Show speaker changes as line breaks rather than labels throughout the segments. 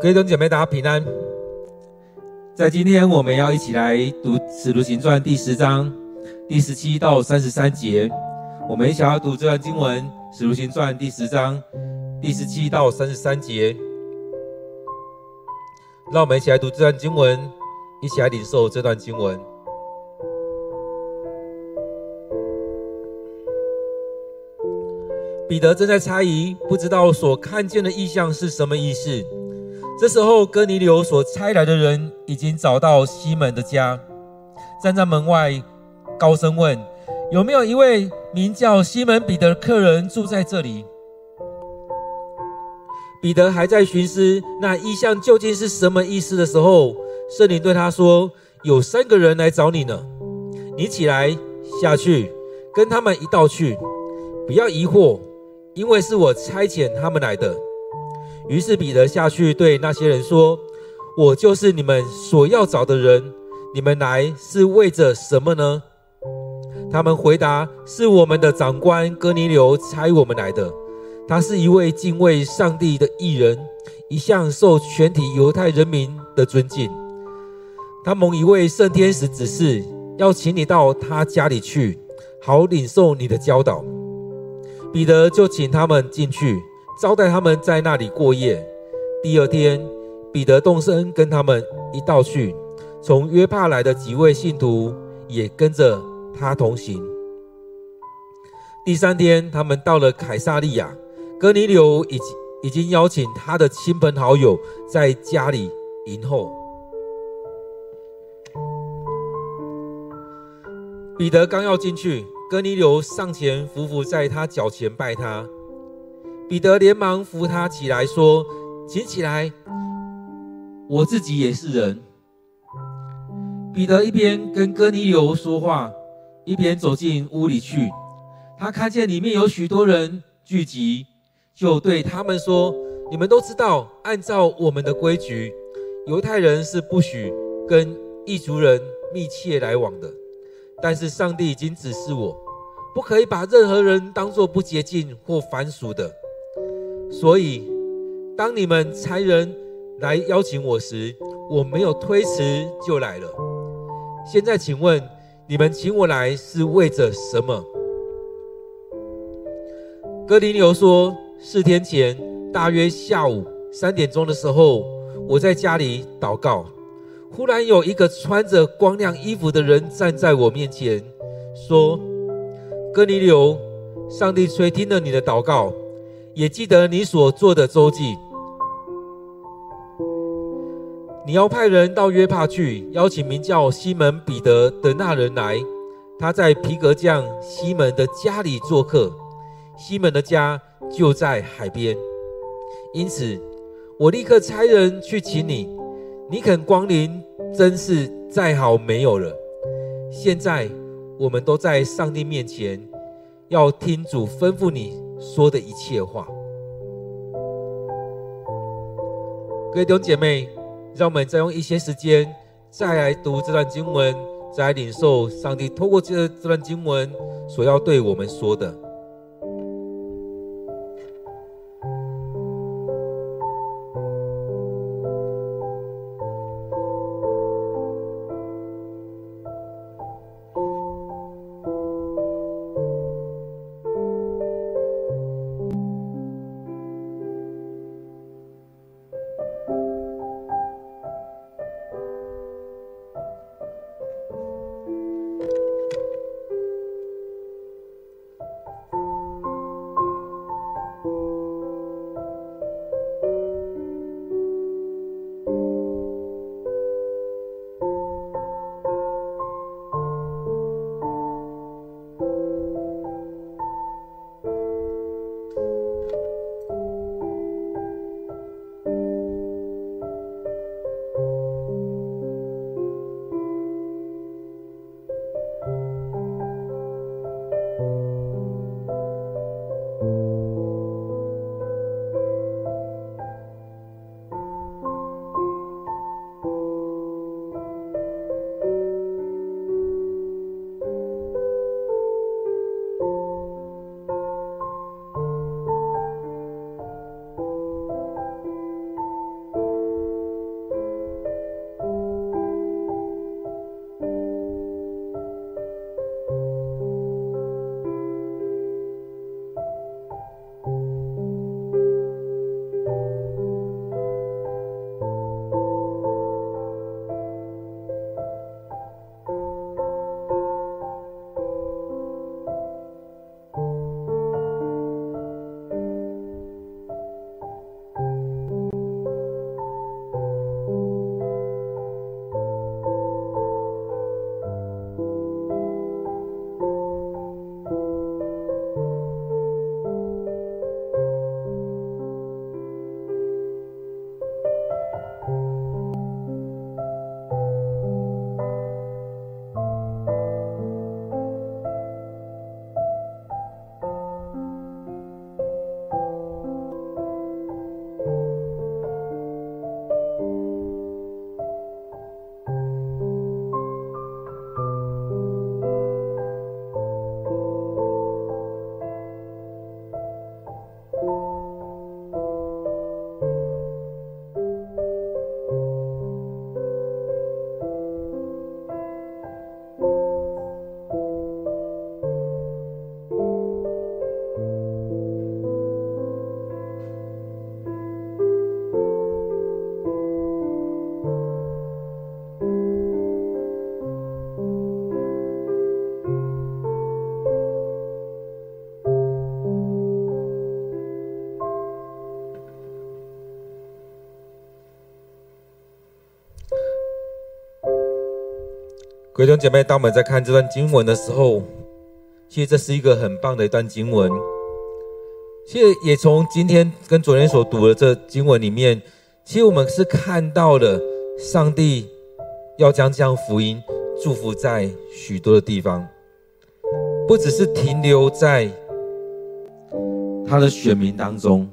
各位弟兄姐妹，大家平安。在今天，我们要一起来读《使徒行传》第十章第十七到三十三节。我们一起要读这段经文，《使徒行传》第十章第十七到三十三节。让我们一起来读这段经文，一起来领受这段经文。彼得正在猜疑，不知道所看见的异象是什么意思。这时候，哥尼流所差来的人已经找到西门的家，站在门外，高声问：“有没有一位名叫西门彼得的客人住在这里？”彼得还在寻思那意象究竟是什么意思的时候，圣灵对他说：“有三个人来找你呢，你起来下去，跟他们一道去，不要疑惑，因为是我差遣他们来的。”于是彼得下去对那些人说：“我就是你们所要找的人，你们来是为着什么呢？”他们回答：“是我们的长官哥尼流差我们来的。他是一位敬畏上帝的艺人，一向受全体犹太人民的尊敬。他蒙一位圣天使指示，要请你到他家里去，好领受你的教导。”彼得就请他们进去。招待他们在那里过夜。第二天，彼得动身跟他们一道去。从约帕来的几位信徒也跟着他同行。第三天，他们到了凯撒利亚，哥尼流已经已经邀请他的亲朋好友在家里迎候。彼得刚要进去，哥尼流上前俯伏在他脚前拜他。彼得连忙扶他起来，说：“请起来，我自己也是人。”彼得一边跟哥尼流说话，一边走进屋里去。他看见里面有许多人聚集，就对他们说：“你们都知道，按照我们的规矩，犹太人是不许跟异族人密切来往的。但是上帝已经指示我，不可以把任何人当作不洁净或凡俗的。”所以，当你们差人来邀请我时，我没有推辞就来了。现在，请问你们请我来是为着什么？哥尼流说：四天前，大约下午三点钟的时候，我在家里祷告，忽然有一个穿着光亮衣服的人站在我面前，说：“哥尼流，上帝垂听了你的祷告。”也记得你所做的周记，你要派人到约帕去，邀请名叫西门彼得的那人来。他在皮革匠西门的家里做客，西门的家就在海边。因此，我立刻差人去请你。你肯光临，真是再好没有了。现在，我们都在上帝面前，要听主吩咐你。说的一切话，各位弟兄姐妹，让我们再用一些时间，再来读这段经文，再来领受上帝透过这这段经文所要对我们说的。弟兄姐妹，当我们在看这段经文的时候，其实这是一个很棒的一段经文。其实也从今天跟昨天所读的这经文里面，其实我们是看到了上帝要将这样福音祝福在许多的地方，不只是停留在他的选民当中。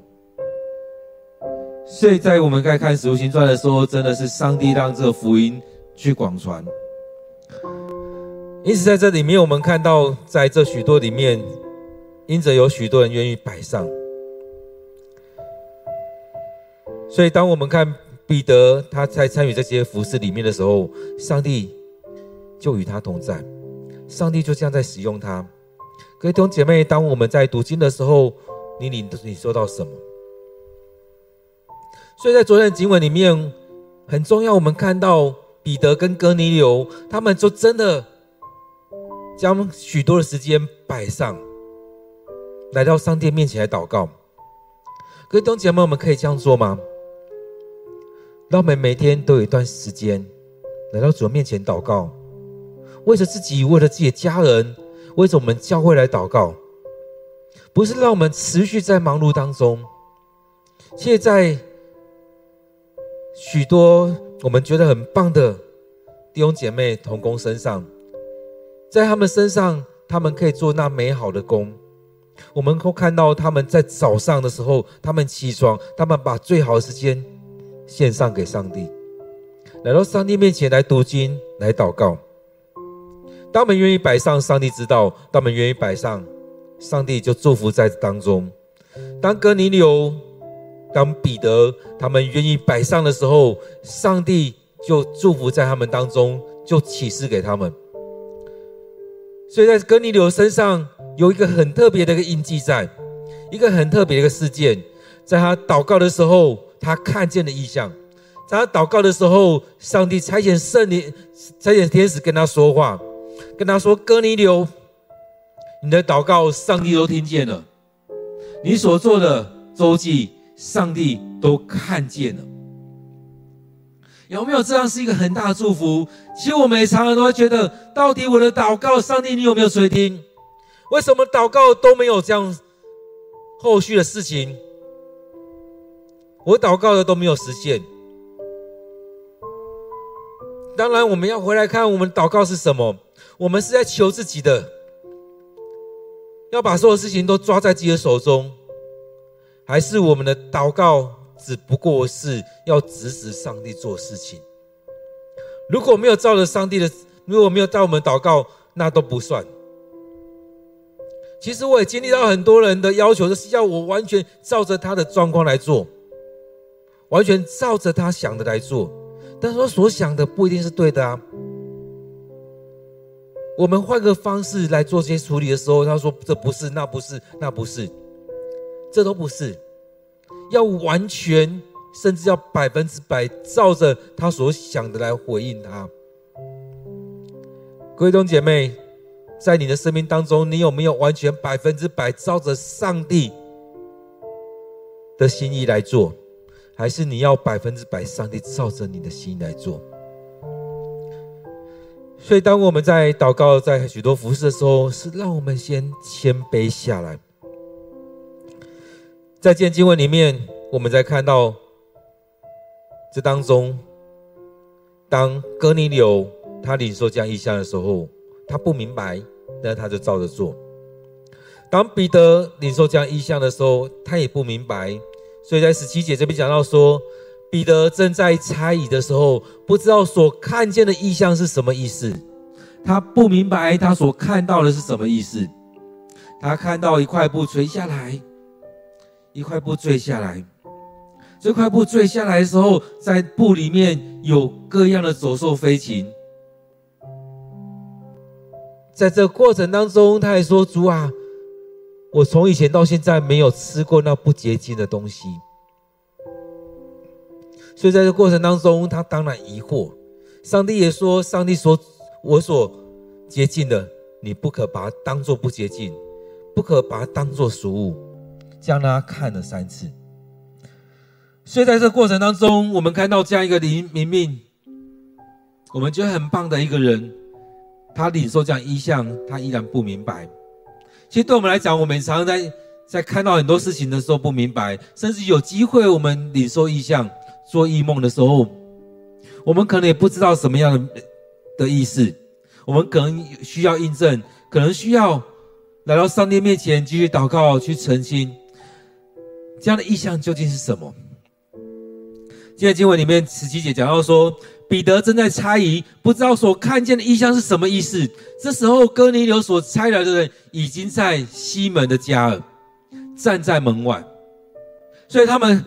所以在我们该看《使徒行传》的时候，真的是上帝让这个福音去广传。因此，在这里面，我们看到在这许多里面。因着有许多人愿意摆上，所以当我们看彼得他在参与这些服事里面的时候，上帝就与他同在，上帝就这样在使用他。各位弟兄姐妹，当我们在读经的时候，你领你收到什么？所以在昨天的经文里面很重要，我们看到彼得跟哥尼流，他们就真的将许多的时间摆上。来到上帝面前来祷告，各位弟兄姐妹，我们可以这样做吗？让我们每天都有一段时间来到主面前祷告，为着自己，为了自己的家人，为着我们教会来祷告，不是让我们持续在忙碌当中，却在许多我们觉得很棒的弟兄姐妹同工身上，在他们身上，他们可以做那美好的工。我们会看到他们在早上的时候，他们起床，他们把最好的时间献上给上帝，来到上帝面前来读经、来祷告。当我们愿意摆上，上帝知道；当我们愿意摆上，上帝就祝福在当中。当哥尼流、当彼得他们愿意摆上的时候，上帝就祝福在他们当中，就启示给他们。所以在哥尼流身上。有一个很特别的一个印记在，一个很特别的一个事件，在他祷告的时候，他看见了异象。在他祷告的时候，上帝差遣圣灵、差遣天使跟他说话，跟他说：“哥尼流，你的祷告，上帝都听见了；你所做的周记，上帝都看见了。”有没有这样是一个很大的祝福？其实我们也常常都会觉得，到底我的祷告，上帝你有没有垂听？为什么祷告都没有这样后续的事情？我祷告的都没有实现。当然，我们要回来看我们祷告是什么。我们是在求自己的，要把所有事情都抓在自己的手中，还是我们的祷告只不过是要指使上帝做事情？如果没有照着上帝的，如果没有照我们祷告，那都不算。其实我也经历到很多人的要求，就是要我完全照着他的状况来做，完全照着他想的来做。但是我所想的不一定是对的啊。我们换个方式来做这些处理的时候，他说这不是，那不是，那不是，这都不是。要完全，甚至要百分之百照着他所想的来回应他。各位弟兄姐妹。在你的生命当中，你有没有完全百分之百照着上帝的心意来做，还是你要百分之百上帝照着你的心意来做？所以，当我们在祷告、在许多服事的时候，是让我们先谦卑下来。在这经文里面，我们在看到这当中，当哥尼流他领受这样异象的时候。他不明白，但他就照着做。当彼得领受这样异象的时候，他也不明白。所以在十七节这边讲到说，彼得正在猜疑的时候，不知道所看见的异象是什么意思。他不明白他所看到的是什么意思。他看到一块布垂下来，一块布坠下来。这块布坠下来的时候，在布里面有各样的走兽飞禽。在这过程当中，他还说：“主啊，我从以前到现在没有吃过那不洁净的东西。”所以在这过程当中，他当然疑惑。上帝也说：“上帝所，我所洁净的，你不可把它当做不洁净，不可把它当做食物。”这样让他看了三次。所以在这过程当中，我们看到这样一个林明明，我们觉得很棒的一个人。他领受这样意象，他依然不明白。其实对我们来讲，我们常常在在看到很多事情的时候不明白，甚至有机会我们领受意象、做异梦的时候，我们可能也不知道什么样的的意思，我们可能需要印证，可能需要来到上帝面前继续祷告去澄清，这样的意象究竟是什么？今天经文里面十七节讲到说，彼得正在猜疑，不知道所看见的意象是什么意思。这时候，哥尼流所猜来的人已经在西门的家了，站在门外。所以他们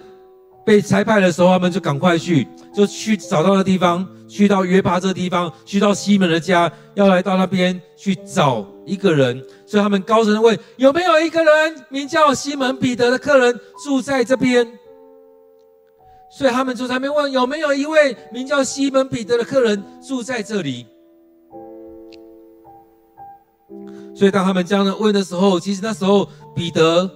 被差派的时候，他们就赶快去，就去找到那地方，去到约帕这地方，去到西门的家，要来到那边去找一个人。所以他们高声问：有没有一个人名叫西门彼得的客人住在这边？所以他们就在那边问，有没有一位名叫西门彼得的客人住在这里？所以当他们这样问的时候，其实那时候彼得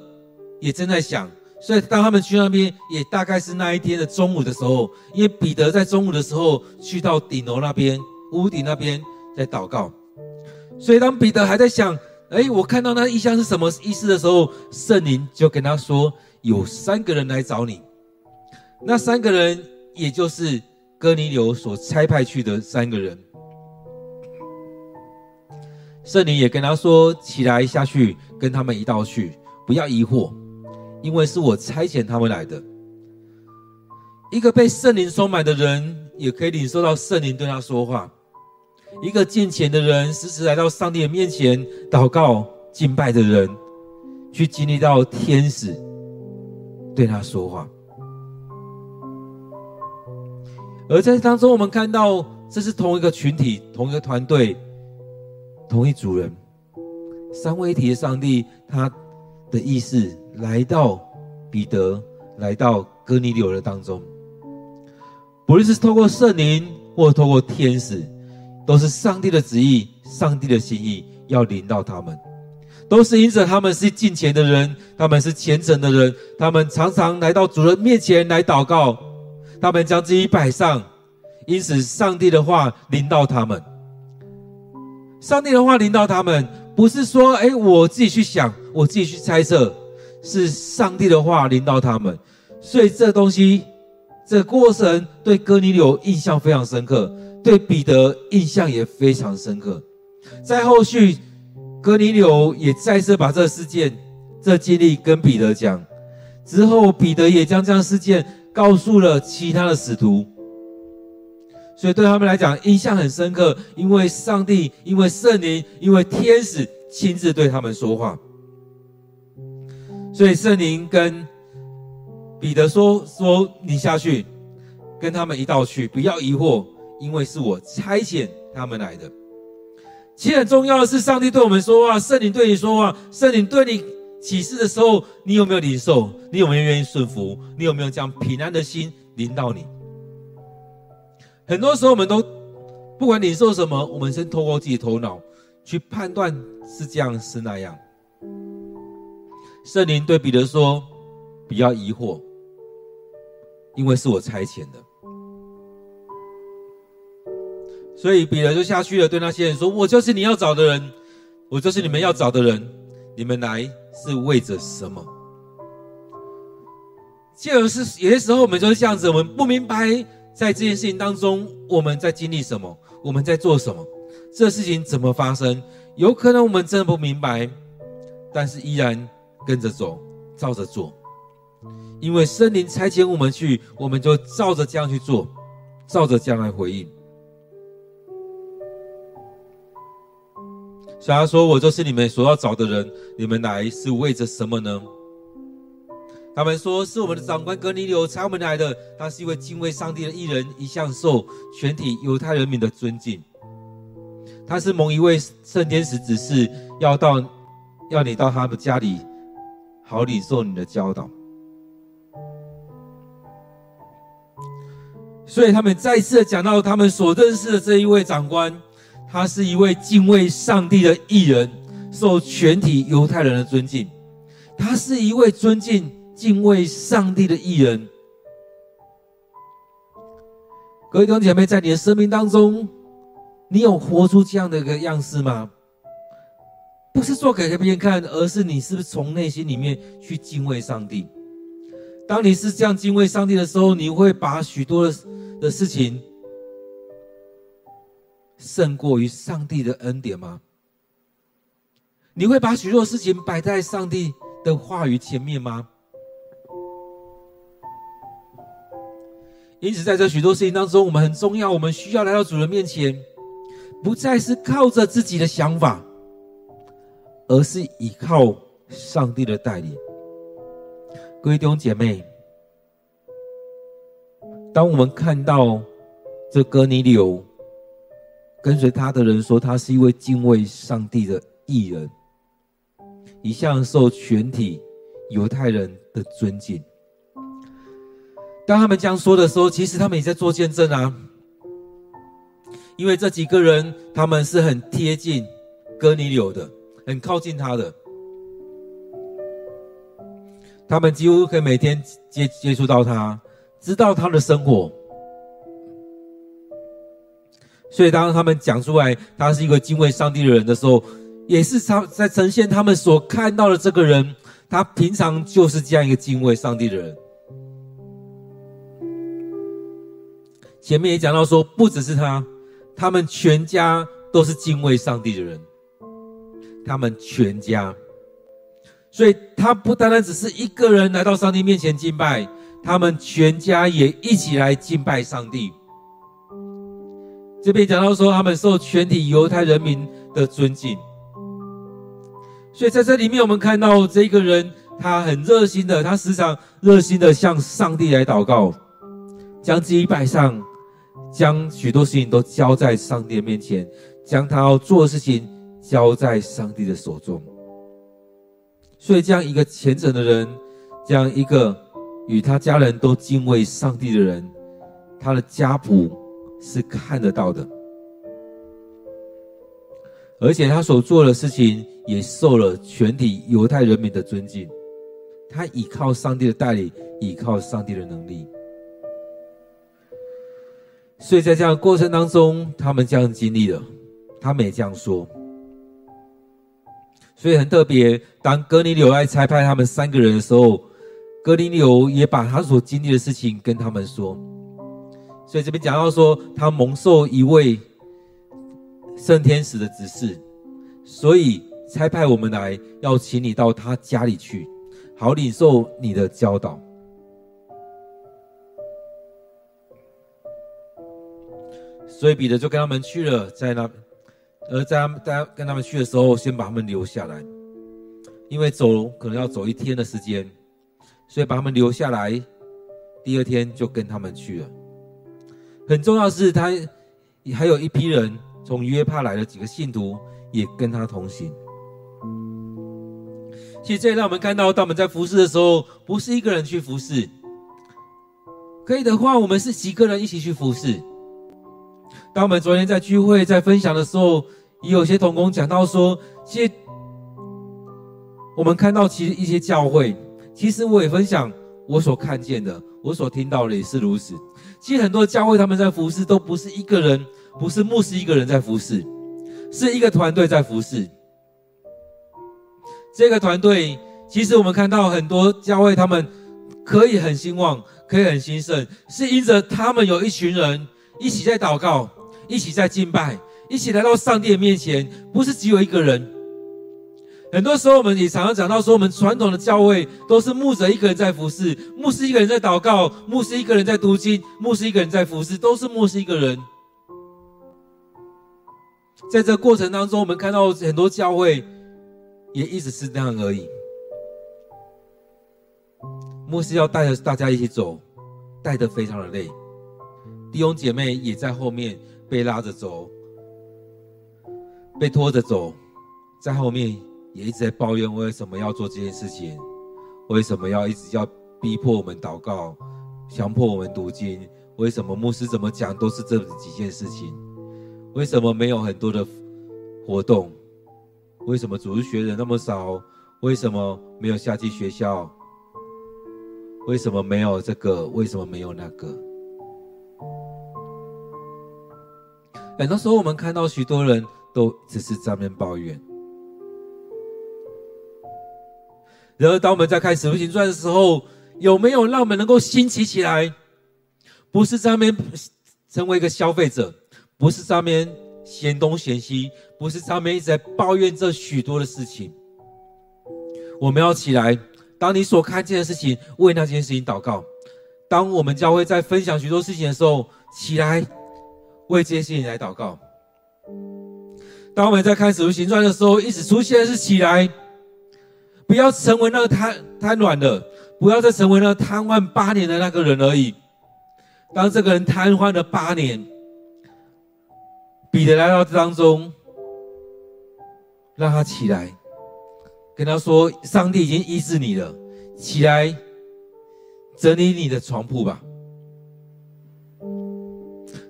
也正在想。所以当他们去那边，也大概是那一天的中午的时候，因为彼得在中午的时候去到顶楼那边、屋顶那边在祷告。所以当彼得还在想，哎，我看到那异象是什么意思的时候，圣灵就跟他说，有三个人来找你。那三个人，也就是哥尼流所差派去的三个人。圣灵也跟他说：“起来下去，跟他们一道去，不要疑惑，因为是我差遣他们来的。”一个被圣灵收买的人，也可以领受到圣灵对他说话；一个见钱的人，时时来到上帝的面前祷告敬拜的人，去经历到天使对他说话。而在当中，我们看到这是同一个群体、同一个团队、同一组人，三位一体的上帝，他的意思来到彼得，来到哥尼流的当中，不论是透过圣灵或透过天使，都是上帝的旨意、上帝的心意要临到他们，都是因着他们是敬虔的人，他们是虔诚的人，他们常常来到主人面前来祷告。他们将自己摆上，因此上帝的话临到他们。上帝的话临到他们，不是说，哎，我自己去想，我自己去猜测，是上帝的话临到他们。所以这东西，这过程对哥尼流印象非常深刻，对彼得印象也非常深刻。在后续，哥尼流也再次把这事件、这经历跟彼得讲，之后彼得也将这样事件。告诉了其他的使徒，所以对他们来讲印象很深刻，因为上帝、因为圣灵、因为天使亲自对他们说话，所以圣灵跟彼得说：“说你下去，跟他们一道去，不要疑惑，因为是我差遣他们来的。”其实很重要的是，上帝对我们说话，圣灵对你说话，圣灵对你。启示的时候，你有没有领受？你有没有愿意顺服？你有没有将平安的心临到你？很多时候，我们都不管领受什么，我们先透过自己头脑去判断是这样是那样。圣灵对彼得说：“不要疑惑，因为是我差遣的。”所以彼得就下去了，对那些人说：“我就是你要找的人，我就是你们要找的人，你们来。”是为着什么？就是有些时候我们就是这样子，我们不明白在这件事情当中我们在经历什么，我们在做什么，这事情怎么发生？有可能我们真的不明白，但是依然跟着走，照着做，因为森林差遣我们去，我们就照着这样去做，照着这样来回应。所以他说：“我就是你们所要找的人，你们来是为着什么呢？”他们说：“是我们的长官格尼流差我们来的，他是一位敬畏上帝的艺人，一向受全体犹太人民的尊敬。他是蒙一位圣天使指示，要到要你到他的家里，好领受你的教导。”所以他们再次讲到他们所认识的这一位长官。他是一位敬畏上帝的艺人，受全体犹太人的尊敬。他是一位尊敬、敬畏上帝的艺人。各位弟兄姐妹，在你的生命当中，你有活出这样的一个样式吗？不是做给别人看，而是你是不是从内心里面去敬畏上帝？当你是这样敬畏上帝的时候，你会把许多的的事情胜过于上帝的恩典吗？你会把许多事情摆在上帝的话语前面吗？因此，在这许多事情当中，我们很重要，我们需要来到主人面前，不再是靠着自己的想法，而是依靠上帝的带领。各位弟兄姐妹，当我们看到这哥尼流跟随他的人说，他是一位敬畏上帝的艺人。一向受全体犹太人的尊敬。当他们这样说的时候，其实他们也在做见证啊。因为这几个人他们是很贴近哥尼流的，很靠近他的，他们几乎可以每天接接触到他，知道他的生活。所以当他们讲出来他是一个敬畏上帝的人的时候，也是他在呈现他们所看到的这个人，他平常就是这样一个敬畏上帝的人。前面也讲到说，不只是他，他们全家都是敬畏上帝的人。他们全家，所以他不单单只是一个人来到上帝面前敬拜，他们全家也一起来敬拜上帝。这边讲到说，他们受全体犹太人民的尊敬。所以在这里面，我们看到这个人，他很热心的，他时常热心的向上帝来祷告，将自己摆上，将许多事情都交在上帝的面前，将他要做的事情交在上帝的手中。所以，这样一个虔诚的人，这样一个与他家人都敬畏上帝的人，他的家谱是看得到的。而且他所做的事情也受了全体犹太人民的尊敬。他倚靠上帝的带领，倚靠上帝的能力。所以在这样的过程当中，他们这样经历了，他们也这样说。所以很特别，当哥尼流来差派他们三个人的时候，哥尼流也把他所经历的事情跟他们说。所以这边讲到说，他蒙受一位。圣天使的指示，所以差派我们来，要请你到他家里去，好领受你的教导。所以彼得就跟他们去了，在那，而在他们在跟他们去的时候，先把他们留下来，因为走可能要走一天的时间，所以把他们留下来。第二天就跟他们去了。很重要是，他还有一批人。从约帕来的几个信徒也跟他同行。其实这也让我们看到，当我们在服侍的时候，不是一个人去服侍。可以的话，我们是几个人一起去服侍。当我们昨天在聚会在分享的时候，也有些同工讲到说，其实我们看到其实一些教会，其实我也分享我所看见的，我所听到的也是如此。其实很多教会他们在服侍都不是一个人。不是牧师一个人在服侍，是一个团队在服侍。这个团队，其实我们看到很多教会，他们可以很兴旺，可以很兴盛，是因着他们有一群人一起在祷告，一起在敬拜，一起来到上帝的面前，不是只有一个人。很多时候，我们也常常讲到说，我们传统的教会都是牧者一个人在服侍，牧师一个人在祷告，牧师一个人在读经，牧师一个人在服侍，都是牧师一个人。在这过程当中，我们看到很多教会也一直是这样而已。牧师要带着大家一起走，带得非常的累。弟兄姐妹也在后面被拉着走，被拖着走，在后面也一直在抱怨为什么要做这件事情，为什么要一直要逼迫我们祷告，强迫我们读经，为什么牧师怎么讲都是这几件事情。为什么没有很多的活动？为什么主日学人那么少？为什么没有夏季学校？为什么没有这个？为什么没有那个？很多时候我们看到许多人都只是在那边抱怨。然而，当我们在看《使徒行传》的时候，有没有让我们能够兴起起来？不是在那边成为一个消费者，不是在那边嫌东嫌西，不是在那边一直在抱怨这许多的事情。我们要起来，当你所看见的事情，为那件事情祷告。当我们教会在分享许多事情的时候，起来为这些事情来祷告。当我们在看《使徒行传》的时候，一直出现的是起来。不要成为那个瘫瘫软的，不要再成为那个瘫痪八年的那个人而已。当这个人瘫痪了八年，彼得来到当中，让他起来，跟他说：“上帝已经医治你了，起来整理你的床铺吧。”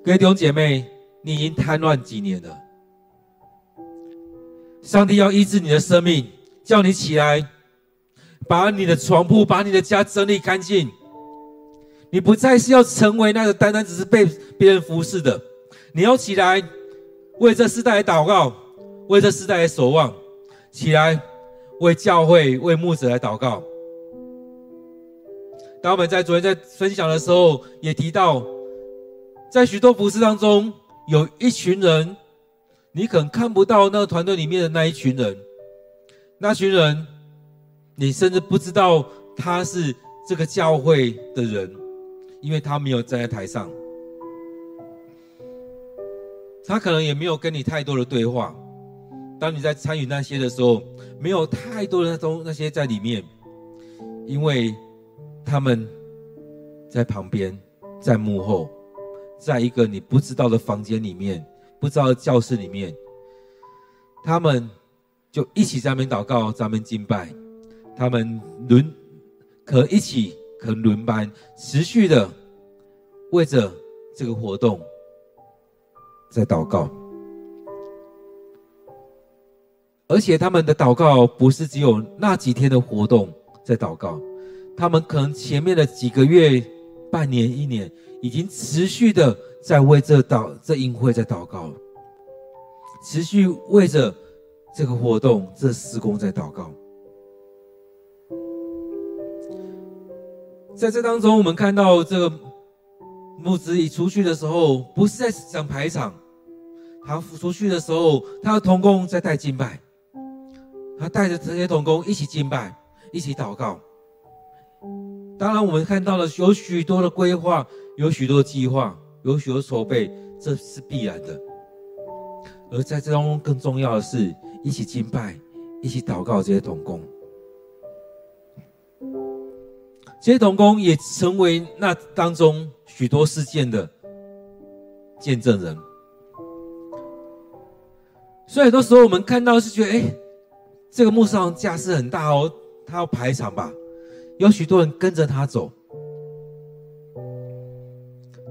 各位弟兄姐妹，你已经瘫痪几年了？上帝要医治你的生命。叫你起来，把你的床铺、把你的家整理干净。你不再是要成为那个单单只是被别人服侍的，你要起来，为这世代祷告，为这世代来守望。起来，为教会、为牧者来祷告。当我们在昨天在分享的时候，也提到，在许多服侍当中，有一群人，你可能看不到那个团队里面的那一群人。那群人，你甚至不知道他是这个教会的人，因为他没有站在台上，他可能也没有跟你太多的对话。当你在参与那些的时候，没有太多的那种那些在里面，因为他们在旁边，在幕后，在一个你不知道的房间里面，不知道教室里面，他们。就一起在那边祷告，在那边敬拜，他们轮可一起可轮班，持续的为着这个活动在祷告，而且他们的祷告不是只有那几天的活动在祷告，他们可能前面的几个月、半年、一年，已经持续的在为这祷这营会在祷告，持续为着。这个活动，这施工在祷告。在这当中，我们看到这个牧师一出去的时候，不是在讲排场，他出去的时候，他的同工在带敬拜，他带着这些同工一起敬拜，一起祷告。当然，我们看到了有许多的规划，有许多计划，有许多筹备，这是必然的。而在这当中，更重要的是。一起敬拜，一起祷告，这些童工，这些童工也成为那当中许多事件的见证人。所以很多时候我们看到是觉得，哎，这个牧师好像架势很大哦，他要排场吧，有许多人跟着他走。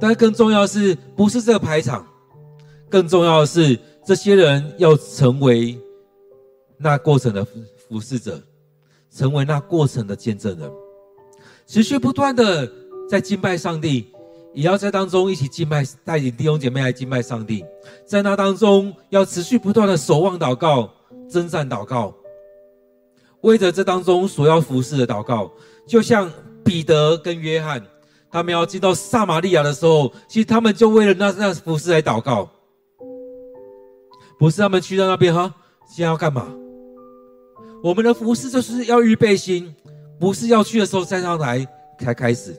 但更重要的是，不是这个排场，更重要的是，这些人要成为。那过程的服服侍者，成为那过程的见证人，持续不断的在敬拜上帝，也要在当中一起敬拜，带领弟兄姐妹来敬拜上帝。在那当中，要持续不断的守望祷告、征战祷告，为着这当中所要服侍的祷告。就像彼得跟约翰，他们要进到撒玛利亚的时候，其实他们就为了那那服侍来祷告，不是他们去到那边哈，现在要干嘛？我们的服侍就是要预备心，不是要去的时候再上来才开始。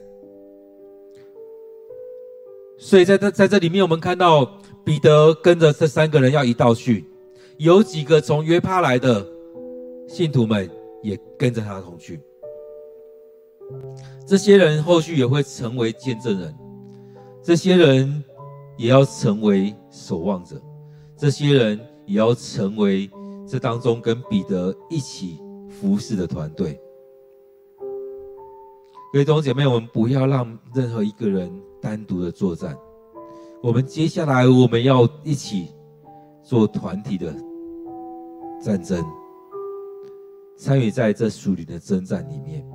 所以在这在这里面，我们看到彼得跟着这三个人要一道去，有几个从约帕来的信徒们也跟着他同去。这些人后续也会成为见证人，这些人也要成为守望者，这些人也要成为。这当中跟彼得一起服侍的团队，各位弟兄姐妹，我们不要让任何一个人单独的作战。我们接下来我们要一起做团体的战争，参与在这属灵的征战里面。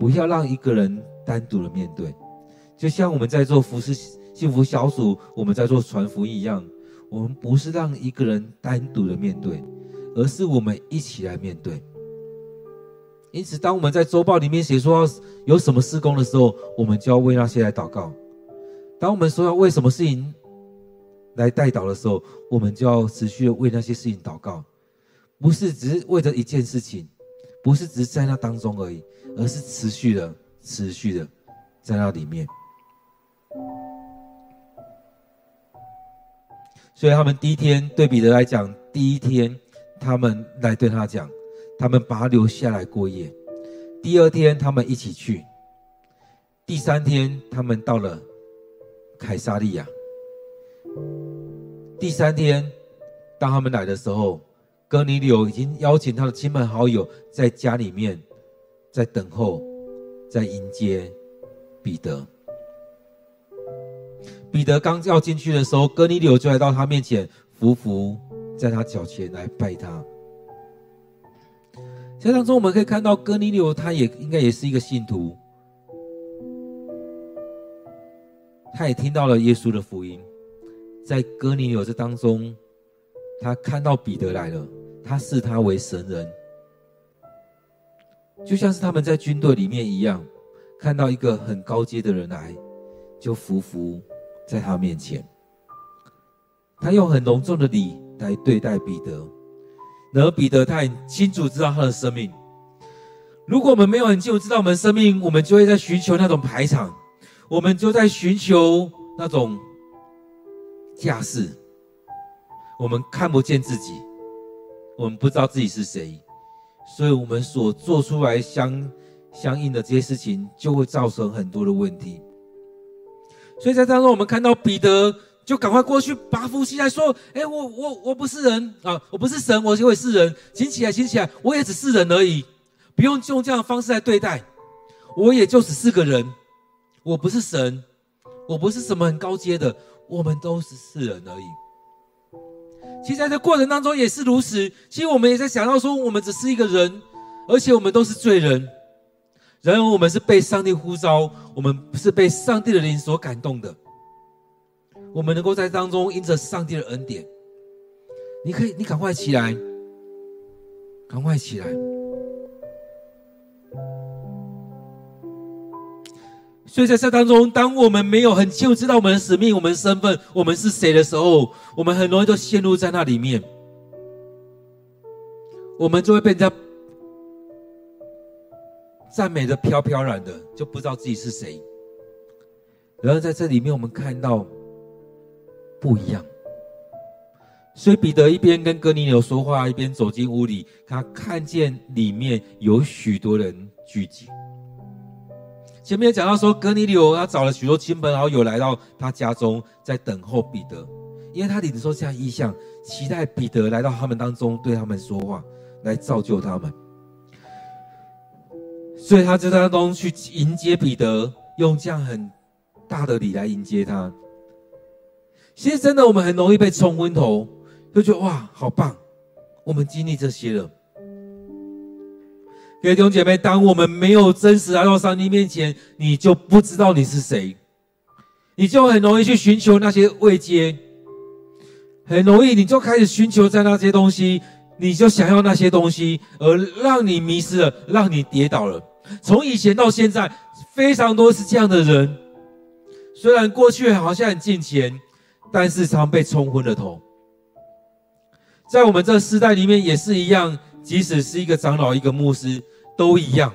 不要让一个人单独的面对，就像我们在做服饰幸福小组，我们在做传福音一样，我们不是让一个人单独的面对，而是我们一起来面对。因此，当我们在周报里面写说有什么事工的时候，我们就要为那些来祷告；当我们说要为什么事情来代祷的时候，我们就要持续的为那些事情祷告，不是只是为着一件事情，不是只是在那当中而已，而是持续的、持续的在那里面。所以他们第一天对彼得来讲，第一天他们来对他讲，他们把他留下来过夜。第二天他们一起去。第三天他们到了凯撒利亚。第三天当他们来的时候，哥尼流已经邀请他的亲朋好友在家里面，在等候，在迎接彼得。彼得刚要进去的时候，哥尼流就来到他面前，伏伏在他脚前来拜他。在当中，我们可以看到哥尼流，他也应该也是一个信徒，他也听到了耶稣的福音。在哥尼流这当中，他看到彼得来了，他视他为神人，就像是他们在军队里面一样，看到一个很高阶的人来，就伏伏。在他面前，他用很隆重的礼来对待彼得，然而彼得他很清楚知道他的生命。如果我们没有很清楚知道我们的生命，我们就会在寻求那种排场，我们就在寻求那种架势。我们看不见自己，我们不知道自己是谁，所以我们所做出来相相应的这些事情，就会造成很多的问题。所以在当中，我们看到彼得就赶快过去，把扶起来，说：“哎，我我我不是人啊，我不是神，我也是人，请起来，请起来，我也只是人而已，不用用这样的方式来对待，我也就只是个人，我不是神，我不是什么很高阶的，我们都是世人而已。”其实在这过程当中也是如此，其实我们也在想到说，我们只是一个人，而且我们都是罪人。然而，我们是被上帝呼召，我们是被上帝的灵所感动的。我们能够在当中因着上帝的恩典，你可以，你赶快起来，赶快起来。所以在这当中，当我们没有很清楚知道我们的使命、我们的身份、我们是谁的时候，我们很容易就陷入在那里面，我们就会被人家。赞美的飘飘然的，就不知道自己是谁。然后在这里面，我们看到不一样。所以彼得一边跟哥尼流说话，一边走进屋里，他看见里面有许多人聚集。前面讲到说，哥尼流他找了许多亲朋好友来到他家中，在等候彼得，因为他领受这样意象，期待彼得来到他们当中，对他们说话，来造就他们。所以他就在当中去迎接彼得，用这样很大的礼来迎接他。其实真的，我们很容易被冲昏头，就觉得哇，好棒！我们经历这些了。各位弟兄姐妹，当我们没有真实来到上帝面前，你就不知道你是谁，你就很容易去寻求那些未接，很容易你就开始寻求在那些东西，你就想要那些东西，而让你迷失了，让你跌倒了。从以前到现在，非常多是这样的人。虽然过去好像很敬虔，但是常被冲昏了头。在我们这个时代里面也是一样，即使是一个长老、一个牧师，都一样。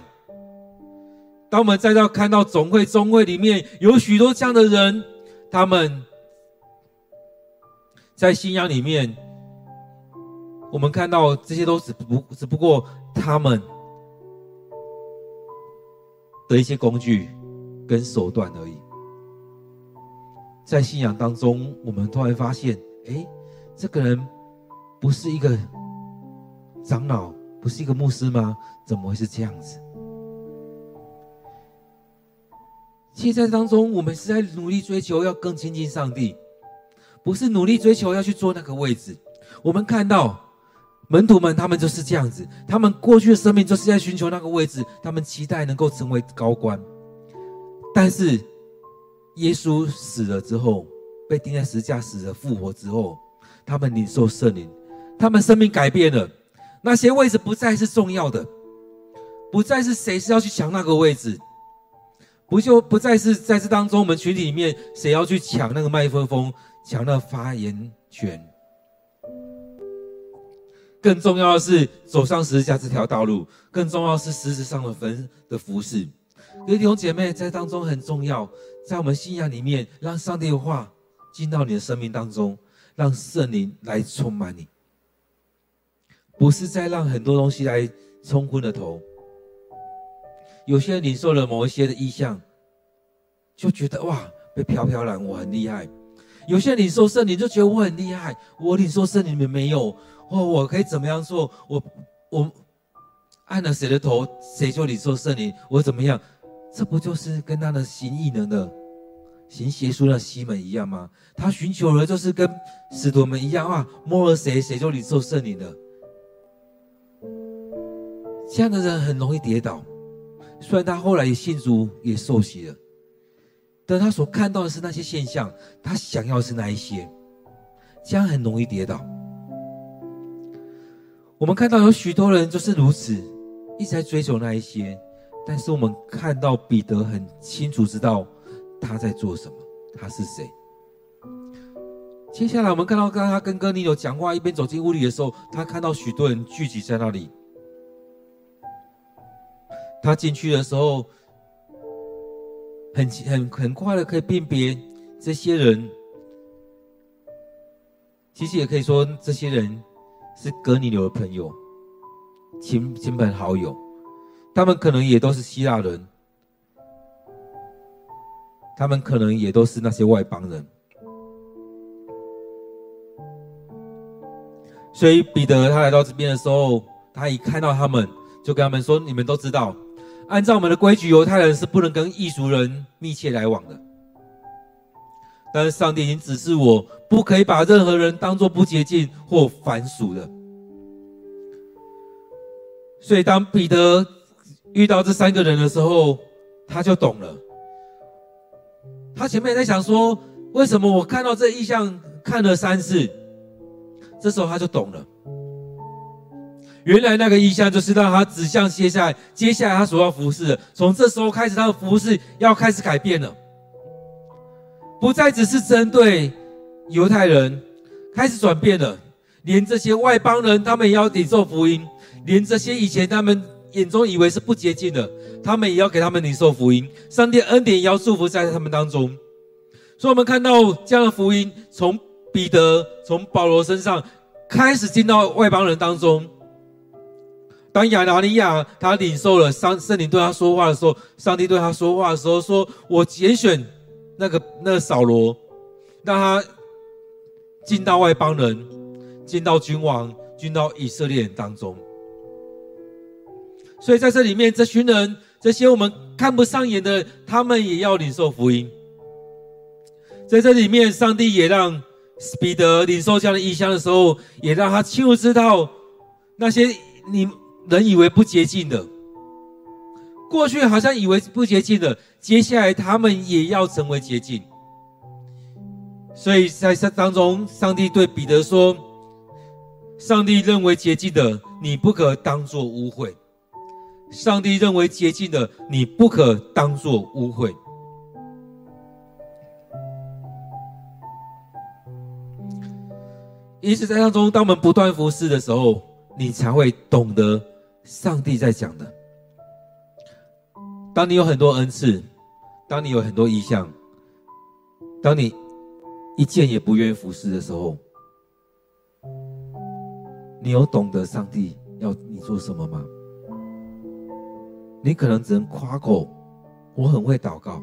当我们再到看到总会、中会里面有许多这样的人，他们在信仰里面，我们看到这些都只不只不过他们。的一些工具跟手段而已，在信仰当中，我们突然发现，哎，这个人不是一个长老，不是一个牧师吗？怎么会是这样子？其实，在当中，我们是在努力追求要更亲近上帝，不是努力追求要去坐那个位置。我们看到。门徒们，他们就是这样子。他们过去的生命就是在寻求那个位置，他们期待能够成为高官。但是，耶稣死了之后，被钉在十字架死了复活之后，他们领受圣灵，他们生命改变了，那些位置不再是重要的，不再是谁是要去抢那个位置，不就不再是在这当中我们群体里面谁要去抢那个麦克风，抢那发言权。更重要的是走上十字架这条道路，更重要的是实质上的分的服侍。弟兄姐妹在当中很重要，在我们信仰里面，让上帝的话进到你的生命当中，让圣灵来充满你，不是在让很多东西来冲昏了头。有些人领受了某一些的异象，就觉得哇，被飘飘然，我很厉害；有些人领受圣灵就觉得我很厉害，我领受圣灵，你们没有。哦，我可以怎么样做？我我按了谁的头，谁就领受圣灵。我怎么样？这不就是跟那个行异能的、行邪术的西门一样吗？他寻求的，就是跟使徒们一样啊，摸了谁，谁就领受圣灵的。这样的人很容易跌倒。虽然他后来也信主，也受洗了，但他所看到的是那些现象，他想要的是那一些，这样很容易跌倒。我们看到有许多人就是如此，一直在追求那一些，但是我们看到彼得很清楚知道他在做什么，他是谁。接下来我们看到，刚刚他跟哥尼流讲话，一边走进屋里的时候，他看到许多人聚集在那里。他进去的时候，很很很快的可以辨别这些人，其实也可以说这些人。是格尼流的朋友，亲亲朋好友，他们可能也都是希腊人，他们可能也都是那些外邦人，所以彼得他来到这边的时候，他一看到他们，就跟他们说：“你们都知道，按照我们的规矩，犹太人是不能跟异族人密切来往的。但是上帝已经指示我。”不可以把任何人当作不洁净或凡俗的。所以，当彼得遇到这三个人的时候，他就懂了。他前面也在想说，为什么我看到这异象看了三次？这时候他就懂了，原来那个意象就是让他指向接下来，接下来他所要服侍的。从这时候开始，他的服侍要开始改变了，不再只是针对。犹太人开始转变了，连这些外邦人，他们也要领受福音；连这些以前他们眼中以为是不洁净的，他们也要给他们领受福音。上帝恩典也要祝福在他们当中。所以，我们看到这样的福音从彼得、从保罗身上开始进到外邦人当中。当亚拿尼亚他领受了圣圣灵对他说话的时候，上帝对他说话的时候说：“我拣选那个那个扫罗，让他。”进到外邦人，进到君王，进到以色列人当中。所以在这里面，这群人，这些我们看不上眼的，他们也要领受福音。在这里面，上帝也让彼得领受这样的异象的时候，也让他清楚知道，那些你人以为不洁净的，过去好像以为不洁净的，接下来他们也要成为洁净。所以在这当中，上帝对彼得说：“上帝认为洁净的，你不可当作污秽；上帝认为洁净的，你不可当作污秽。”因此，在当中，当我们不断服侍的时候，你才会懂得上帝在讲的。当你有很多恩赐，当你有很多意向，当你。一件也不愿意服侍的时候，你有懂得上帝要你做什么吗？你可能只能夸口，我很会祷告；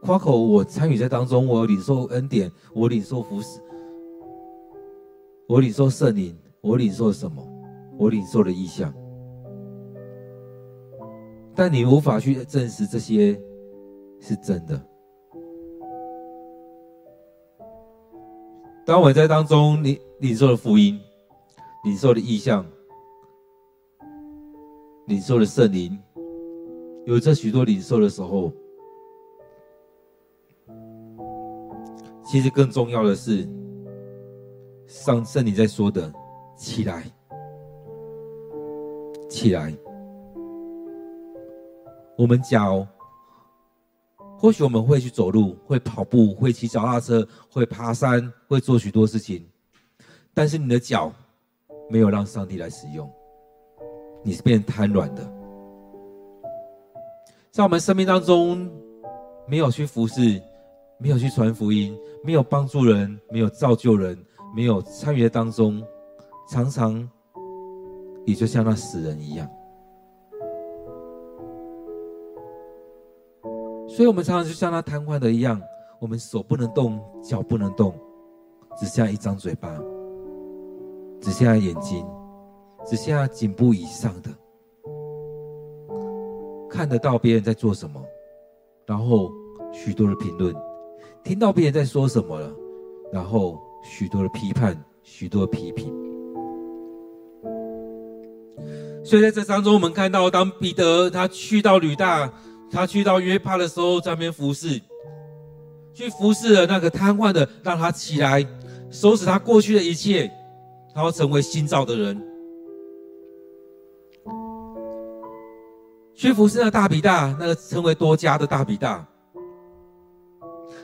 夸口我参与在当中，我领受恩典，我领受服侍，我领受圣灵，我领受什么？我领受了异象，但你无法去证实这些是真的。当我在当中领领受了福音，领受了异象，领受了圣灵，有这许多领受的时候，其实更重要的是，上圣灵在说的：“起来，起来。”我们脚，或许我们会去走路，会跑步，会骑脚踏车，会爬山，会做许多事情，但是你的脚没有让上帝来使用，你是变瘫软的。在我们生命当中，没有去服侍，没有去传福音，没有帮助人，没有造就人。没有参与在当中，常常也就像那死人一样。所以，我们常常就像那瘫痪的一样，我们手不能动，脚不能动，只剩下一张嘴巴，只剩下眼睛，只剩下颈部以上的，看得到别人在做什么，然后许多的评论，听到别人在说什么了，然后。许多的批判，许多的批评。所以在这当中，我们看到，当彼得他去到吕大，他去到约帕的时候，在那边服侍，去服侍了那个瘫痪的，让他起来，收拾他过去的一切，他要成为新造的人。去服侍那大比大，那个称为多加的大比大，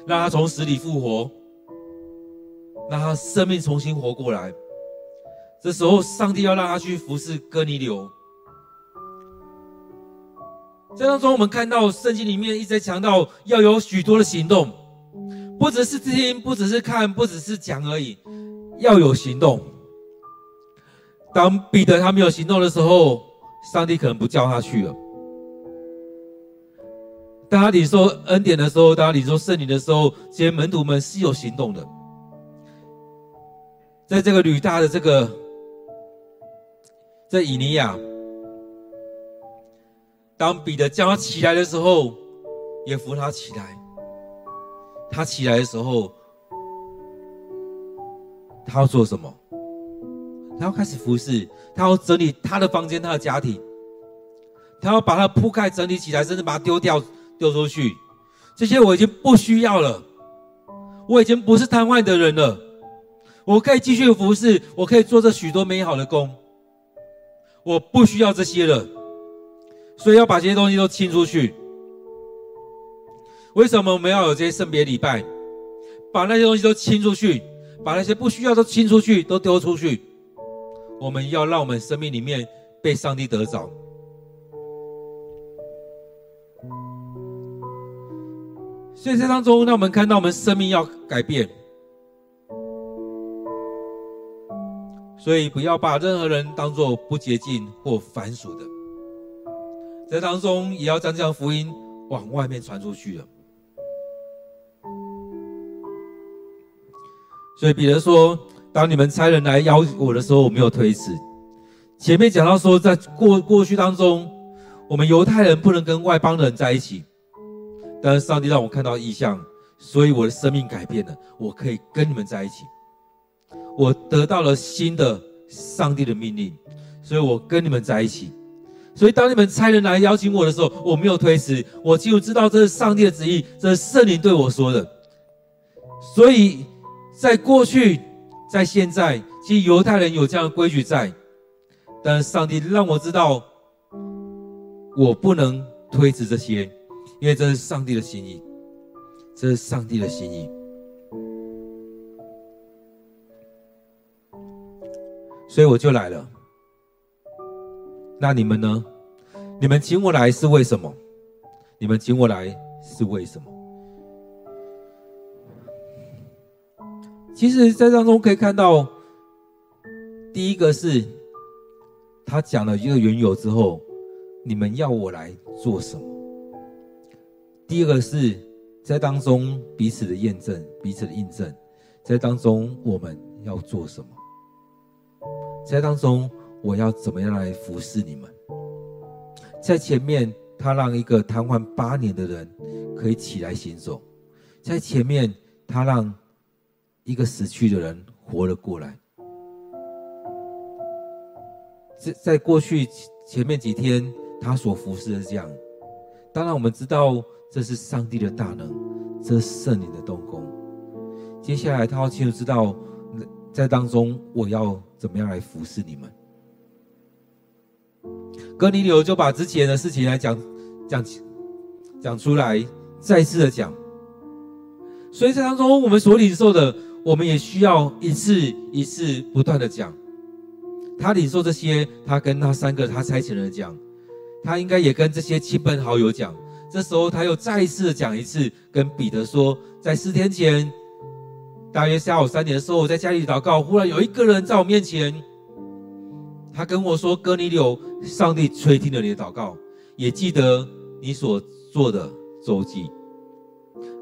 让他从死里复活。让他生命重新活过来。这时候，上帝要让他去服侍哥尼流。在当中，我们看到圣经里面一直在强调要有许多的行动，不只是听，不只是看，不只是讲而已，要有行动。当彼得他没有行动的时候，上帝可能不叫他去了。当他领受恩典的时候，当他领受圣灵的时候，这些门徒们是有行动的。在这个吕大的这个，在以尼亚，当彼得叫他起来的时候，也扶他起来。他起来的时候，他要做什么？他要开始服侍，他要整理他的房间、他的家庭，他要把它铺盖整理起来，甚至把它丢掉、丢出去。这些我已经不需要了，我已经不是瘫痪的人了。我可以继续服侍，我可以做这许多美好的工，我不需要这些了，所以要把这些东西都清出去。为什么我们要有这些圣别礼拜？把那些东西都清出去，把那些不需要都清出去，都丢出去。我们要让我们生命里面被上帝得着。所以在当中，让我们看到我们生命要改变。所以不要把任何人当作不洁净或凡俗的，在当中也要将这样福音往外面传出去了。所以彼得说：“当你们差人来邀我的时候，我没有推辞。”前面讲到说，在过过去当中，我们犹太人不能跟外邦人在一起，但是上帝让我看到异象，所以我的生命改变了，我可以跟你们在一起。我得到了新的上帝的命令，所以我跟你们在一起。所以当你们差人来邀请我的时候，我没有推辞。我清楚知道这是上帝的旨意，这是圣灵对我说的。所以在过去，在现在，其实犹太人有这样的规矩在，但是上帝让我知道，我不能推辞这些，因为这是上帝的心意，这是上帝的心意。所以我就来了。那你们呢？你们请我来是为什么？你们请我来是为什么？其实，在当中可以看到，第一个是他讲了一个缘由之后，你们要我来做什么？第二个是在当中彼此的验证，彼此的印证，在当中我们要做什么？在当中，我要怎么样来服侍你们？在前面，他让一个瘫痪八年的人可以起来行走；在前面，他让一个死去的人活了过来。在在过去前面几天，他所服侍的是这样。当然，我们知道这是上帝的大能，这是圣灵的动工。接下来，他要清楚知道。在当中我要怎么样来服侍你们？哥尼流就把之前的事情来讲讲讲出来，再次的讲。所以在当中，我们所领受的，我们也需要一次一次不断的讲。他领受这些，他跟他三个他差遣人讲，他应该也跟这些亲朋好友讲。这时候他又再一次的讲一次，跟彼得说，在四天前，大约下午三点的时候，我在家里祷告，忽然有一个人在我面前。他跟我说：“哥尼流，上帝垂听了你的祷告，也记得你所做的周记，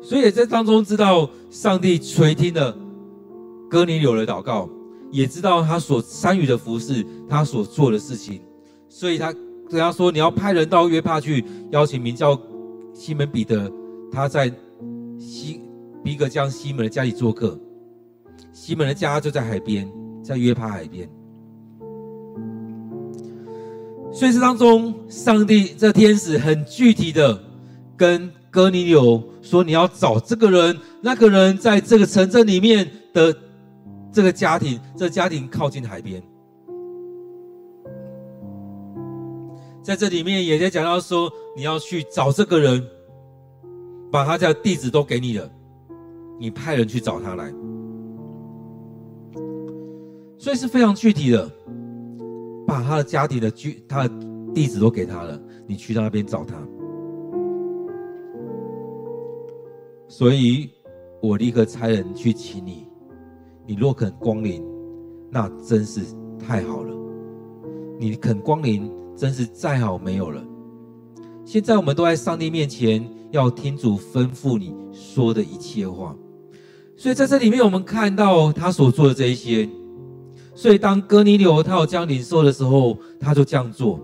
所以也在当中知道上帝垂听了哥尼流的祷告，也知道他所参与的服事，他所做的事情，所以他对他说：‘你要派人到约帕去，邀请名叫西门彼得，他在西比格将西门的家里做客。西门的家就在海边，在约帕海边。’所以这当中，上帝这天使很具体的跟哥尼流说：“你要找这个人，那个人在这个城镇里面的这个家庭，这家庭靠近海边。在这里面也在讲到说，你要去找这个人，把他的地址都给你了，你派人去找他来。所以是非常具体的。”把他的家庭的居，他的地址都给他了，你去到那边找他。所以，我立刻差人去请你。你若肯光临，那真是太好了。你肯光临，真是再好没有了。现在我们都在上帝面前，要听主吩咐你说的一切话。所以在这里面，我们看到他所做的这一些。所以，当哥尼流他要将领受的时候，他就这样做。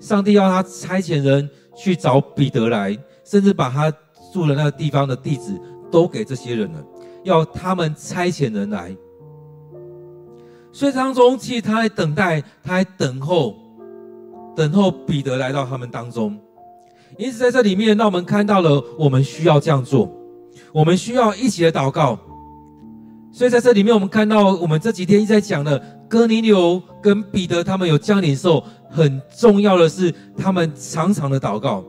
上帝要他差遣人去找彼得来，甚至把他住的那个地方的地址都给这些人了，要他们差遣人来。所以当中，其实他在等待，他在等候，等候彼得来到他们当中。因此，在这里面，让我们看到了我们需要这样做，我们需要一起的祷告。所以在这里面，我们看到我们这几天一直在讲的哥尼流跟彼得，他们有将领受。很重要的是，他们常常的祷告，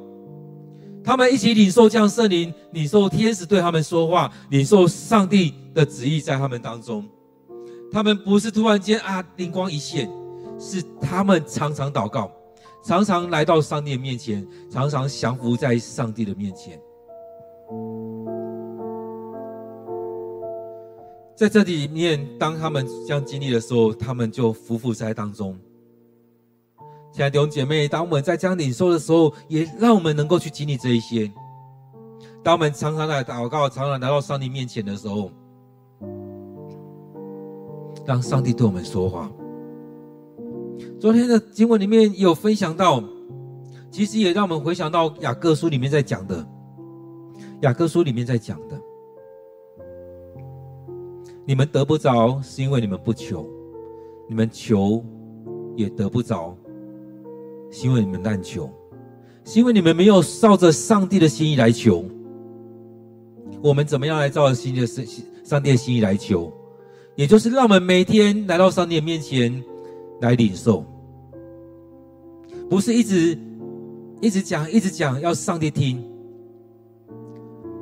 他们一起领受降圣灵，领受天使对他们说话，领受上帝的旨意在他们当中。他们不是突然间啊灵光一现，是他们常常祷告，常常来到上帝的面前，常常降服在上帝的面前。在这里面，当他们这样经历的时候，他们就匍匐在当中。亲爱的弟兄姐妹，当我们在这样领受的时候，也让我们能够去经历这一些。当我们常常来祷告，常常来到上帝面前的时候，让上帝对我们说话。昨天的经文里面有分享到，其实也让我们回想到雅各书里面在讲的，雅各书里面在讲的。你们得不着，是因为你们不求；你们求，也得不着，是因为你们滥求，是因为你们没有照着上帝的心意来求。我们怎么样来照着上帝的心上帝的心意来求？也就是让我们每天来到上帝的面前来领受，不是一直一直讲一直讲要上帝听，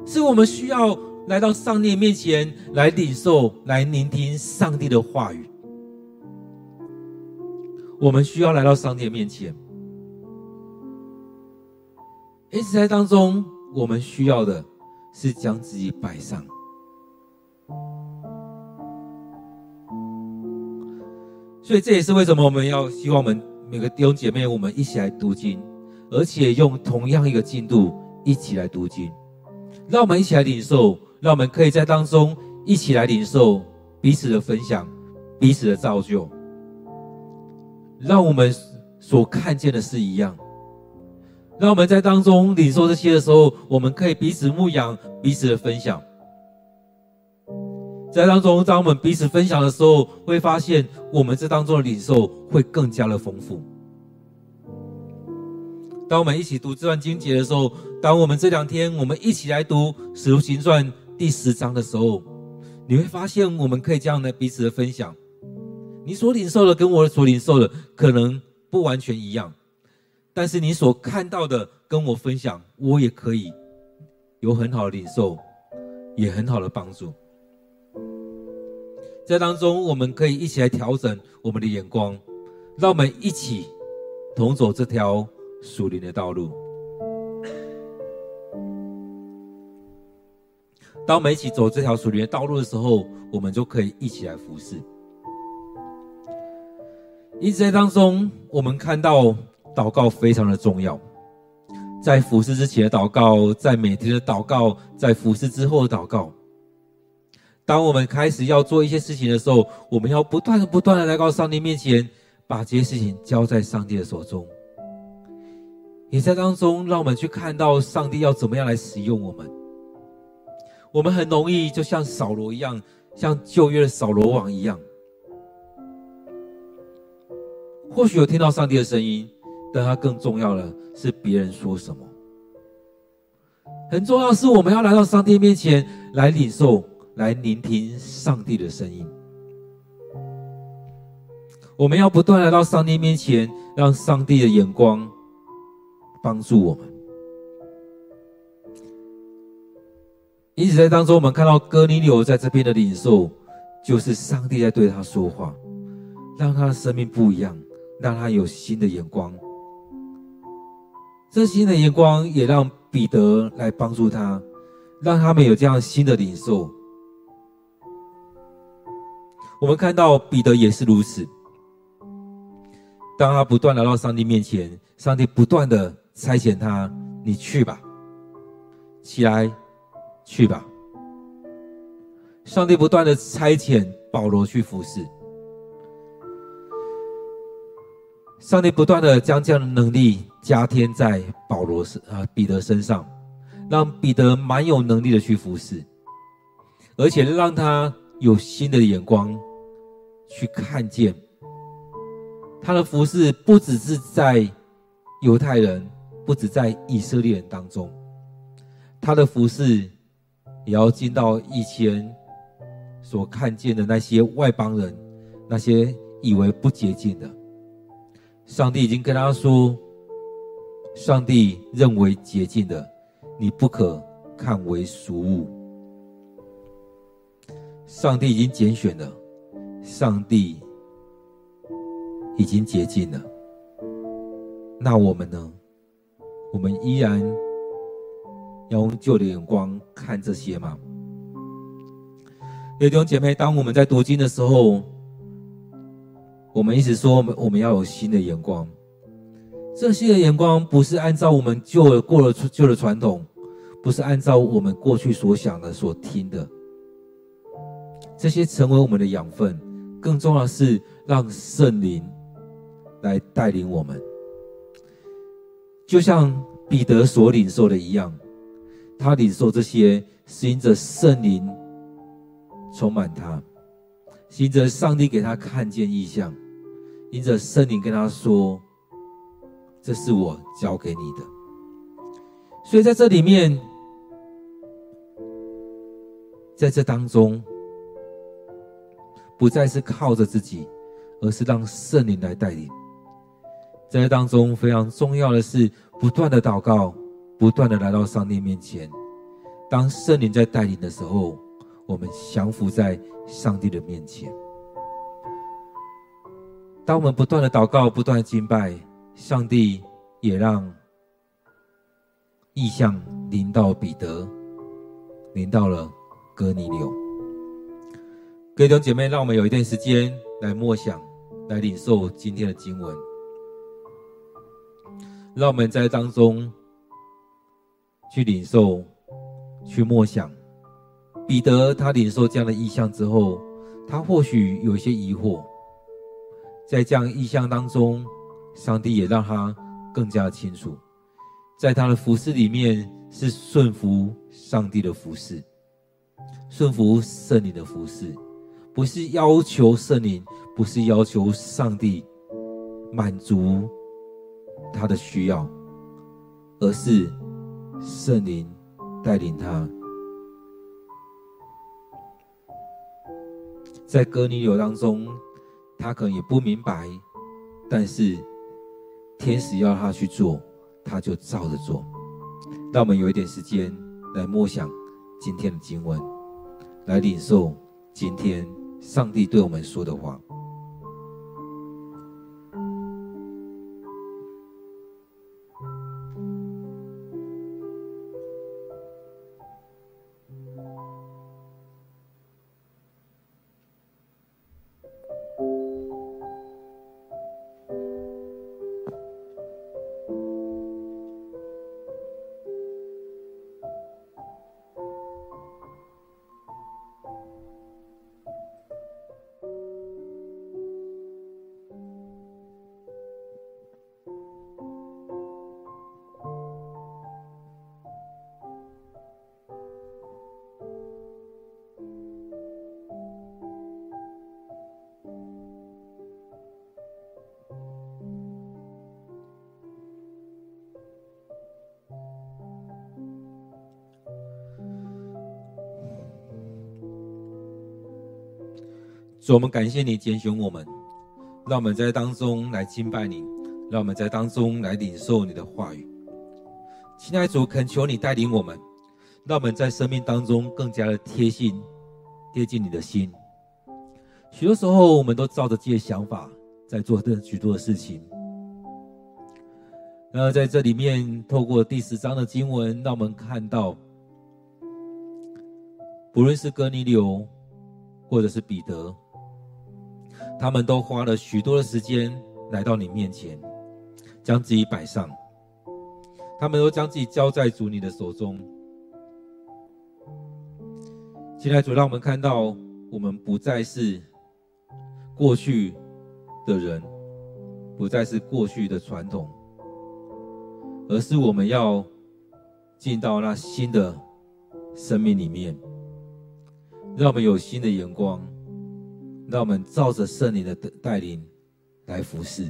是我们需要。来到上帝面前来领受，来聆听上帝的话语。我们需要来到上帝面前，因此在当中，我们需要的是将自己摆上。所以这也是为什么我们要希望我们每个弟兄姐妹，我们一起来读经，而且用同样一个进度一起来读经，让我们一起来领受。让我们可以在当中一起来领受彼此的分享，彼此的造就。让我们所看见的是一样。让我们在当中领受这些的时候，我们可以彼此牧养，彼此的分享。在当中，当我们彼此分享的时候，会发现我们这当中的领受会更加的丰富。当我们一起读这段经节的时候，当我们这两天我们一起来读《使徒行传》。第十章的时候，你会发现，我们可以这样的彼此的分享。你所领受的跟我所领受的可能不完全一样，但是你所看到的跟我分享，我也可以有很好的领受，也很好的帮助。在当中，我们可以一起来调整我们的眼光，让我们一起同走这条属灵的道路。当我们一起走这条属灵的道路的时候，我们就可以一起来服侍。因此，在当中，我们看到祷告非常的重要。在服侍之前的祷告，在每天的祷告，在服侍之后的祷告。当我们开始要做一些事情的时候，我们要不断的、不断的来到上帝面前，把这些事情交在上帝的手中。也在当中，让我们去看到上帝要怎么样来使用我们。我们很容易就像扫罗一样，像旧约的扫罗王一样。或许有听到上帝的声音，但他更重要的是别人说什么。很重要是，我们要来到上帝面前来领受。来聆听上帝的声音。我们要不断来到上帝面前，让上帝的眼光帮助我们。因此，在当中，我们看到哥尼流在这边的领受，就是上帝在对他说话，让他的生命不一样，让他有新的眼光。这新的眼光也让彼得来帮助他，让他们有这样新的领受。我们看到彼得也是如此。当他不断来到上帝面前，上帝不断的差遣他：“你去吧，起来，去吧。”上帝不断的差遣保罗去服侍。上帝不断的将这样的能力加添在保罗身啊彼得身上，让彼得蛮有能力的去服侍，而且让他有新的眼光。去看见他的服侍，不只是在犹太人，不止在以色列人当中，他的服侍也要进到以前所看见的那些外邦人，那些以为不洁净的。上帝已经跟他说，上帝认为洁净的，你不可看为俗物。上帝已经拣选了。上帝已经洁净了，那我们呢？我们依然要用旧的眼光看这些吗？弟兄姐妹，当我们在读经的时候，我们一直说我们我们要有新的眼光。这些的眼光不是按照我们旧的过了旧的传统，不是按照我们过去所想的、所听的，这些成为我们的养分。更重要的是，让圣灵来带领我们，就像彼得所领受的一样，他领受这些是因着圣灵充满他，行着上帝给他看见异象，因着圣灵跟他说：“这是我交给你的。”所以在这里面，在这当中。不再是靠着自己，而是让圣灵来带领。在这当中非常重要的是，不断的祷告，不断的来到上帝面前。当圣灵在带领的时候，我们降服在上帝的面前。当我们不断的祷告，不断的敬拜，上帝也让异象临到彼得，临到了哥尼流。各位弟兄姐妹，让我们有一段时间来默想，来领受今天的经文。让我们在当中去领受、去默想。彼得他领受这样的意象之后，他或许有些疑惑。在这样意象当中，上帝也让他更加清楚，在他的服事里面是顺服上帝的服事，顺服圣灵的服事。不是要求圣灵，不是要求上帝满足他的需要，而是圣灵带领他。在哥尼流当中，他可能也不明白，但是天使要他去做，他就照着做。让我们有一点时间来默想今天的经文，来领受今天上帝对我们说的话。我们感谢你拣选我们，让我们在当中来敬拜你，让我们在当中来领受你的话语。亲爱主，恳求你带领我们，让我们在生命当中更加的贴心，贴近你的心。许多时候，我们都照着自己的想法在做的许多的事情。然而在这里面，透过第十章的经文，让我们看到，不论是哥尼流，或者是彼得。他们都花了许多的时间来到你面前，将自己摆上。他们都将自己交在主你的手中。现在主让我们看到，我们不再是过去的人，不再是过去的传统，而是我们要进到那新的生命里面，让我们有新的眼光。让我们照着圣灵的带领来服侍。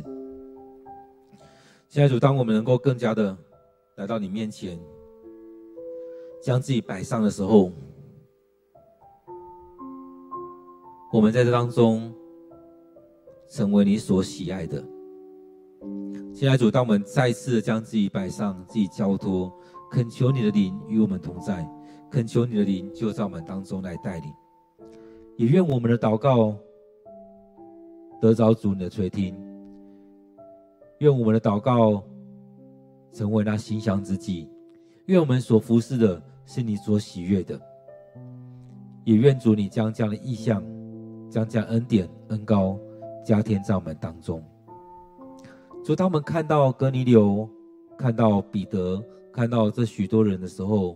现在主，当我们能够更加的来到你面前，将自己摆上的时候，我们在这当中成为你所喜爱的。现在主，当我们再次将自己摆上，自己交托，恳求你的灵与我们同在，恳求你的灵就在我们当中来带领，也愿我们的祷告。得着主你的垂听，愿我们的祷告成为那馨香之际，愿我们所服侍的是你所喜悦的，也愿主你将这样的意象，将这样恩典恩膏加添在我们当中。主，当我们看到哥尼流，看到彼得，看到这许多人的时候，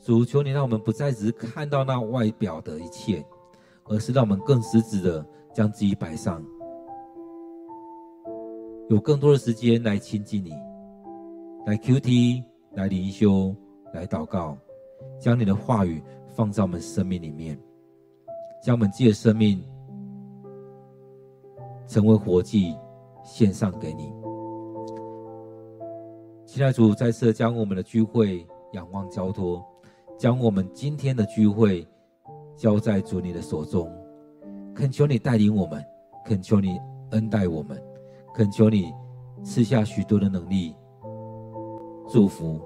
主求你让我们不再只是看到那外表的一切，而是让我们更实质的。将自己摆上，有更多的时间来亲近你，来 QT，来灵修，来祷告，将你的话语放在我们生命里面，将我们自己的生命成为活祭献上给你。期待主再次将我们的聚会仰望交托，将我们今天的聚会交在主你的手中。恳求你带领我们，恳求你恩待我们，恳求你赐下许多的能力、祝福。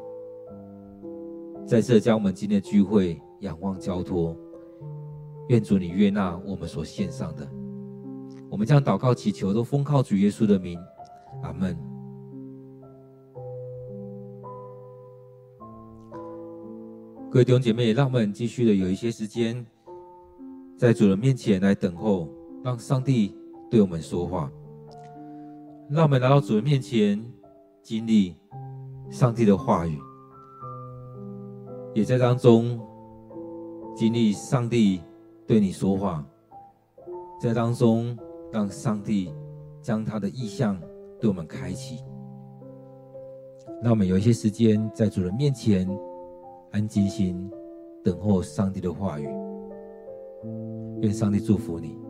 在这将我们今天的聚会仰望交托，愿主你悦纳我们所献上的。我们将祷告祈求都奉靠主耶稣的名，阿门。各位弟兄姐妹，让我们继续的有一些时间。在主人面前来等候，让上帝对我们说话。让我们来到主人面前，经历上帝的话语，也在当中经历上帝对你说话，在当中让上帝将他的意象对我们开启。让我们有一些时间在主人面前安静心等候上帝的话语。愿上帝祝福你。